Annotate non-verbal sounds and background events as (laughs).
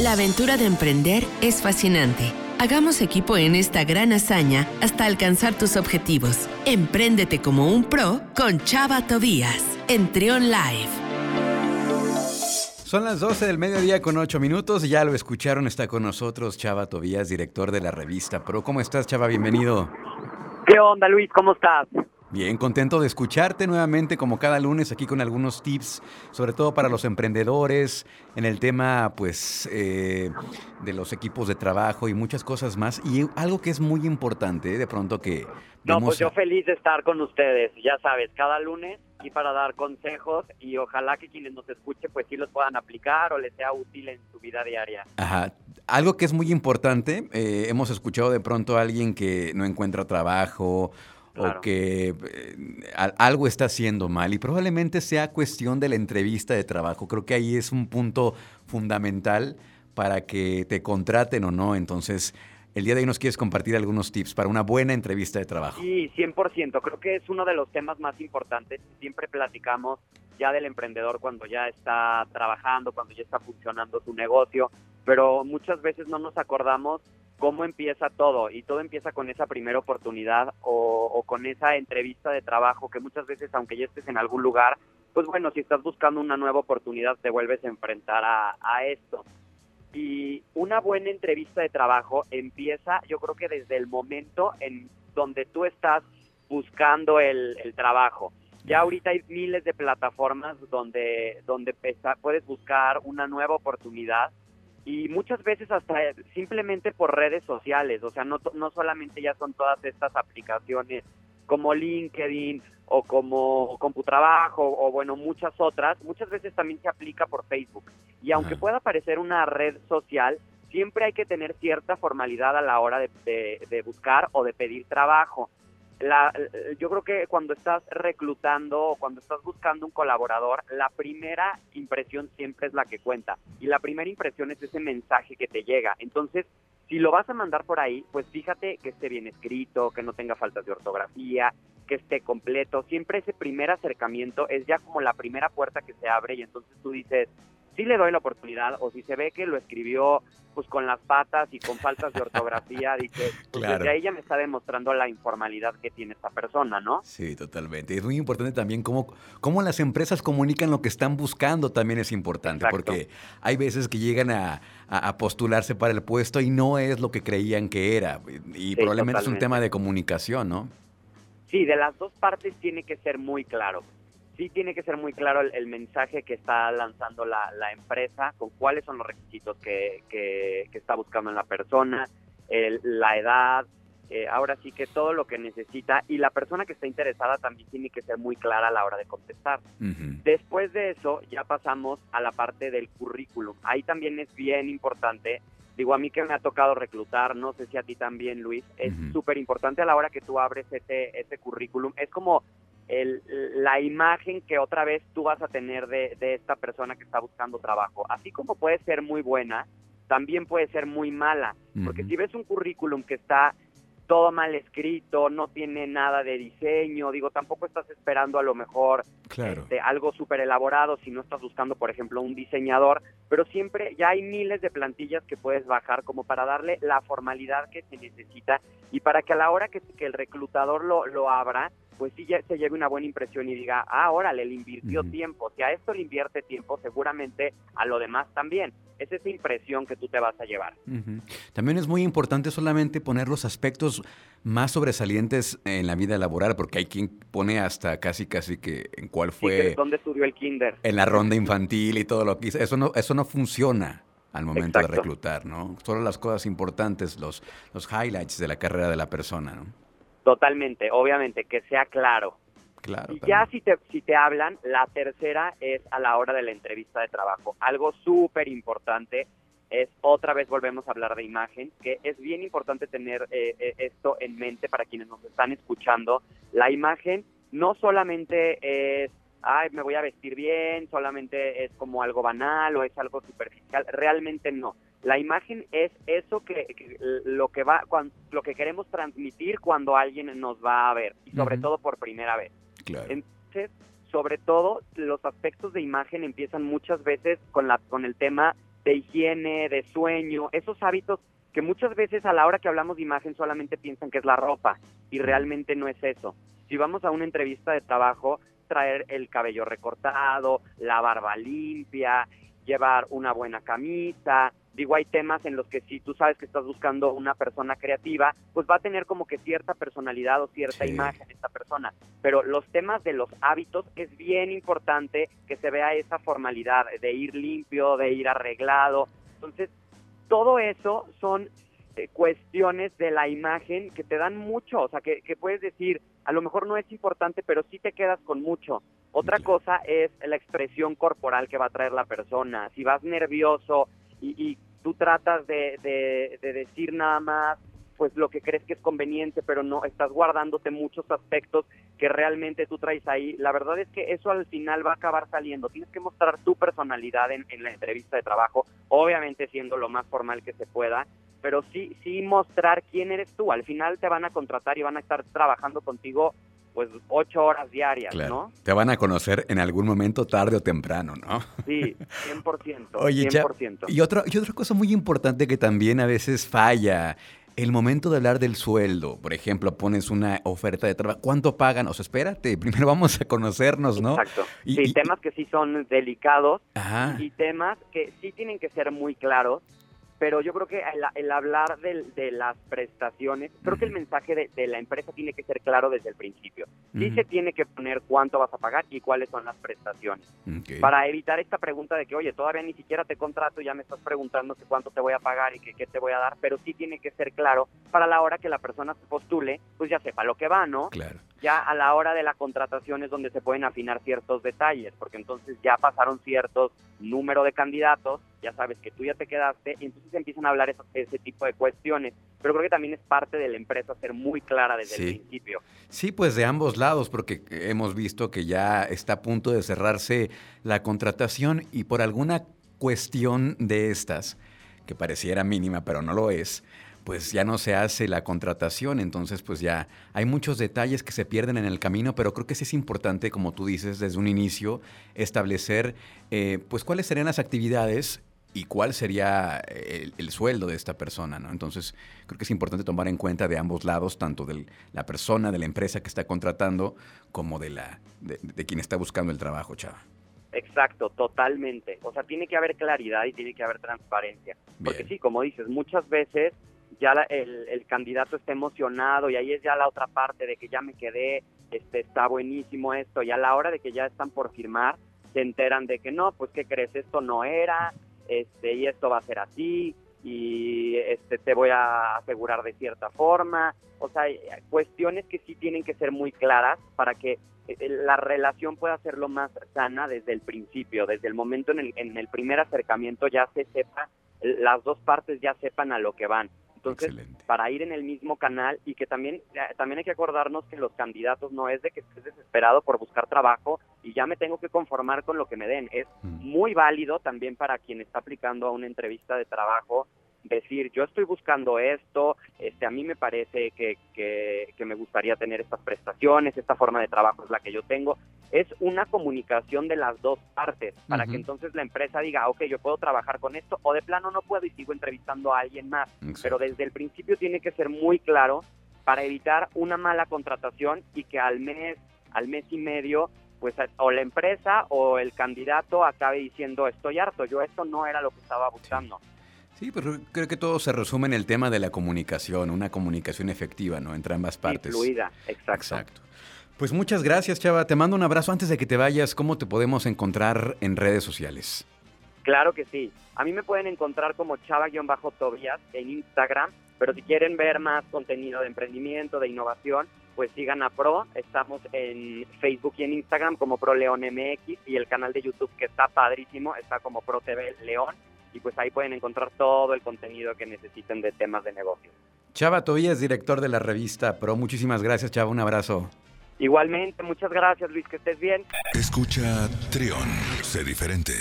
La aventura de emprender es fascinante. Hagamos equipo en esta gran hazaña hasta alcanzar tus objetivos. Empréndete como un pro con Chava Tobías en Trion Live. Son las 12 del mediodía con 8 minutos. Ya lo escucharon, está con nosotros Chava Tobías, director de la revista Pro. ¿Cómo estás, Chava? Bienvenido. ¿Qué onda, Luis? ¿Cómo estás? Bien, contento de escucharte nuevamente como cada lunes aquí con algunos tips, sobre todo para los emprendedores, en el tema pues eh, de los equipos de trabajo y muchas cosas más. Y algo que es muy importante, de pronto que... No, pues yo feliz de estar con ustedes, ya sabes, cada lunes y para dar consejos y ojalá que quienes nos escuchen pues sí los puedan aplicar o les sea útil en su vida diaria. Ajá. Algo que es muy importante, eh, hemos escuchado de pronto a alguien que no encuentra trabajo o que eh, algo está haciendo mal y probablemente sea cuestión de la entrevista de trabajo. Creo que ahí es un punto fundamental para que te contraten o no. Entonces, el día de hoy nos quieres compartir algunos tips para una buena entrevista de trabajo. Sí, 100%. Creo que es uno de los temas más importantes. Siempre platicamos ya del emprendedor cuando ya está trabajando, cuando ya está funcionando su negocio, pero muchas veces no nos acordamos cómo empieza todo y todo empieza con esa primera oportunidad o, con esa entrevista de trabajo que muchas veces aunque ya estés en algún lugar, pues bueno, si estás buscando una nueva oportunidad te vuelves a enfrentar a, esto. Y una buena entrevista de trabajo empieza yo creo que desde el momento en donde tú estás buscando el, el trabajo. Ya ahorita hay miles de plataformas donde, donde puedes buscar una nueva oportunidad y muchas veces hasta simplemente por redes sociales, o sea, no, no solamente ya son todas estas aplicaciones como LinkedIn o como CompuTrabajo o bueno, muchas otras, muchas veces también se aplica por Facebook. Y aunque pueda parecer una red social, siempre hay que tener cierta formalidad a la hora de, de buscar o de pedir trabajo la, yo creo que cuando estás reclutando o cuando estás buscando un colaborador, la primera impresión siempre es la que cuenta. Y la primera impresión es ese mensaje que te llega. Entonces, si lo vas a mandar por ahí, pues fíjate que esté bien escrito, que no tenga faltas de ortografía, que esté completo. Siempre ese primer acercamiento es ya como la primera puerta que se abre y entonces tú dices, sí le doy la oportunidad, o si se ve que lo escribió pues con las patas y con faltas de ortografía, dice, pues desde ahí ya me está demostrando la informalidad que tiene esta persona, ¿no? Sí, totalmente. Es muy importante también cómo, cómo las empresas comunican lo que están buscando, también es importante, porque hay veces que llegan a, postularse para el puesto y no es lo que creían que era, y probablemente es un tema de comunicación, ¿no? Sí, de las dos partes tiene que ser muy claro sí tiene que ser muy claro el, mensaje que está lanzando la, empresa, con cuáles son los requisitos que, que, está buscando en la persona, la edad, eh, ahora sí que todo lo que necesita y la persona que está interesada también tiene que ser muy clara a la hora de contestar. Después de eso ya pasamos a la parte del currículum. Ahí también es bien importante. Digo, a mí que me ha tocado reclutar, no sé si a ti también, Luis, es súper importante a la hora que tú abres ese, ese currículum. Es como el, la imagen que otra vez tú vas a tener de, esta persona que está buscando trabajo. Así como puede ser muy buena, también puede ser muy mala. Porque si ves un currículum que está todo mal escrito, no tiene nada de diseño, digo, tampoco estás esperando a lo mejor este, algo súper elaborado si no estás buscando, por ejemplo, un diseñador, pero siempre ya hay miles de plantillas que puedes bajar como para darle la formalidad que se necesita y para que a la hora que, que el reclutador lo, lo abra, pues sí se lleve una buena impresión y diga, ah, órale, le invirtió tiempo. Si a esto le invierte tiempo, seguramente a lo demás también. Es esa impresión que tú te vas a llevar. También es muy importante solamente poner los aspectos más sobresalientes en la vida laboral, porque hay quien pone hasta casi, casi que en cuál fue... ¿Dónde estudió el kinder? En la ronda infantil y todo lo que hizo. Eso no, eso no funciona al momento de reclutar, ¿no? Solo las cosas importantes, los, los highlights de la carrera de la persona, ¿no? Totalmente, obviamente, que sea claro. Claro. Y ya si te, si te hablan, la tercera es a la hora de la entrevista de trabajo. Algo súper importante es, otra vez volvemos a hablar de imagen, que es bien importante tener eh, eh, esto en mente para quienes nos están escuchando. La imagen no solamente es, ay, me voy a vestir bien, solamente es como algo banal o es algo superficial, realmente no la imagen es eso que, lo que va lo que queremos transmitir cuando alguien nos va a ver y sobre todo por primera vez. Entonces, sobre todo los aspectos de imagen empiezan muchas veces con la con el tema de higiene, de sueño, esos hábitos que muchas veces a la hora que hablamos de imagen solamente piensan que es la ropa y realmente no es eso. Si vamos a una entrevista de trabajo, traer el cabello recortado, la barba limpia, llevar una buena camisa. Digo, hay temas en los que si tú sabes que estás buscando una persona creativa, pues va a tener como que cierta personalidad o cierta imagen esta persona. Pero los temas de los hábitos es bien importante que se vea esa formalidad de ir limpio, de ir arreglado. Entonces, todo eso son eh, cuestiones de la imagen que te dan mucho, o sea, que, puedes decir, a lo mejor no es importante, pero sí te quedas con mucho. Otra cosa es la expresión corporal que va a traer la persona. Si vas nervioso y, tú tratas de, de, decir nada más pues lo que crees que es conveniente, pero no estás guardándote muchos aspectos que realmente tú traes ahí. La verdad es que eso al final va a acabar saliendo. Tienes que mostrar tu personalidad en, en la entrevista de trabajo, obviamente siendo lo más formal que se pueda, pero sí, sí mostrar quién eres tú. Al final te van a contratar y van a estar trabajando contigo pues ocho horas diarias, ¿no? Te van a conocer en algún momento tarde o temprano, ¿no? Sí, (laughs) 100%. Oye, 100%. y, otra, y otra cosa muy importante que también a veces falla el momento de hablar del sueldo, por ejemplo, pones una oferta de trabajo, ¿cuánto pagan? O sea, espérate, (laughs) primero vamos a conocernos, ¿no? Exacto. Y, temas que sí son delicados y temas que sí tienen que ser muy claros pero yo creo que el, hablar de, las prestaciones, creo que el mensaje de, la empresa tiene que ser claro desde el principio. Sí se tiene que poner cuánto vas a pagar y cuáles son las prestaciones. Para evitar esta pregunta de que, oye, todavía ni siquiera te contrato, ya me estás preguntando cuánto te voy a pagar y que, qué te voy a dar, pero sí tiene que ser claro para la hora que la persona se postule, pues ya sepa lo que va, ¿no? Claro ya a la hora de la contratación es donde se pueden afinar ciertos detalles, porque entonces ya pasaron ciertos número de candidatos, ya sabes que tú ya te quedaste, y entonces empiezan a hablar ese tipo de cuestiones. Pero creo que también es parte de la empresa ser muy clara desde el principio. Sí, pues de ambos lados, porque hemos visto que ya está a punto de cerrarse la contratación y por alguna cuestión de estas, que pareciera mínima, pero no lo es, pues ya no se hace la contratación, entonces pues ya hay muchos detalles que se pierden en el camino, pero creo que sí es importante, como tú dices, desde un inicio, establecer eh, pues cuáles serían las actividades y cuál sería el, sueldo de esta persona, ¿no? Entonces creo que es importante tomar en cuenta de ambos lados, tanto de la persona, de la empresa que está contratando, como de, la, de, quien está buscando el trabajo, chava. Exacto, totalmente. O sea, tiene que haber claridad y tiene que haber transparencia. Porque sí, como dices, muchas veces ya el, candidato está emocionado y ahí es ya la otra parte de que ya me quedé, este, está buenísimo esto, y a la hora de que ya están por firmar, se enteran de que no, pues ¿qué crees? Esto no era, este, y esto va a ser así, y este, te voy a asegurar de cierta forma, o sea, cuestiones que sí tienen que ser muy claras para que eh, la relación pueda ser lo más sana desde el principio, desde el momento en el, en el primer acercamiento ya se sepa, las dos partes ya sepan a lo que van. Entonces, para ir en el mismo canal y que también, eh, también hay que acordarnos que los candidatos no es de que estés desesperado por buscar trabajo y ya me tengo que conformar con lo que me den. Es mm. muy válido también para quien está aplicando a una entrevista de trabajo decir yo estoy buscando esto, este a mí me parece que, que, me gustaría tener estas prestaciones, esta forma de trabajo es la que yo tengo. Es una comunicación de las dos partes para que entonces la empresa diga, ok, yo puedo trabajar con esto o de plano no puedo y sigo entrevistando a alguien más. Pero desde el principio tiene que ser muy claro para evitar una mala contratación y que al mes, al mes y medio pues o la empresa o el candidato acabe diciendo estoy harto, yo esto no era lo que estaba buscando. Sí, pero creo que todo se resume en el tema de la comunicación, una comunicación efectiva, ¿no? Entre ambas partes. fluida, exacto. Exacto. Pues muchas gracias, Chava. Te mando un abrazo. Antes de que te vayas, ¿cómo te podemos encontrar en redes sociales? Claro que sí. A mí me pueden encontrar como chava-tobías en Instagram, pero si quieren ver más contenido de emprendimiento, de innovación, pues sigan a Pro. Estamos en Facebook y en Instagram como Pro León MX y el canal de YouTube que está padrísimo, está como Pro TV León y pues ahí pueden encontrar todo el contenido que necesiten de temas de negocio. Chava Tobías, director de la revista Pro. Muchísimas gracias, Chava. Un abrazo. Igualmente, muchas gracias, Luis. Que estés bien. Escucha Trión. Sé diferente.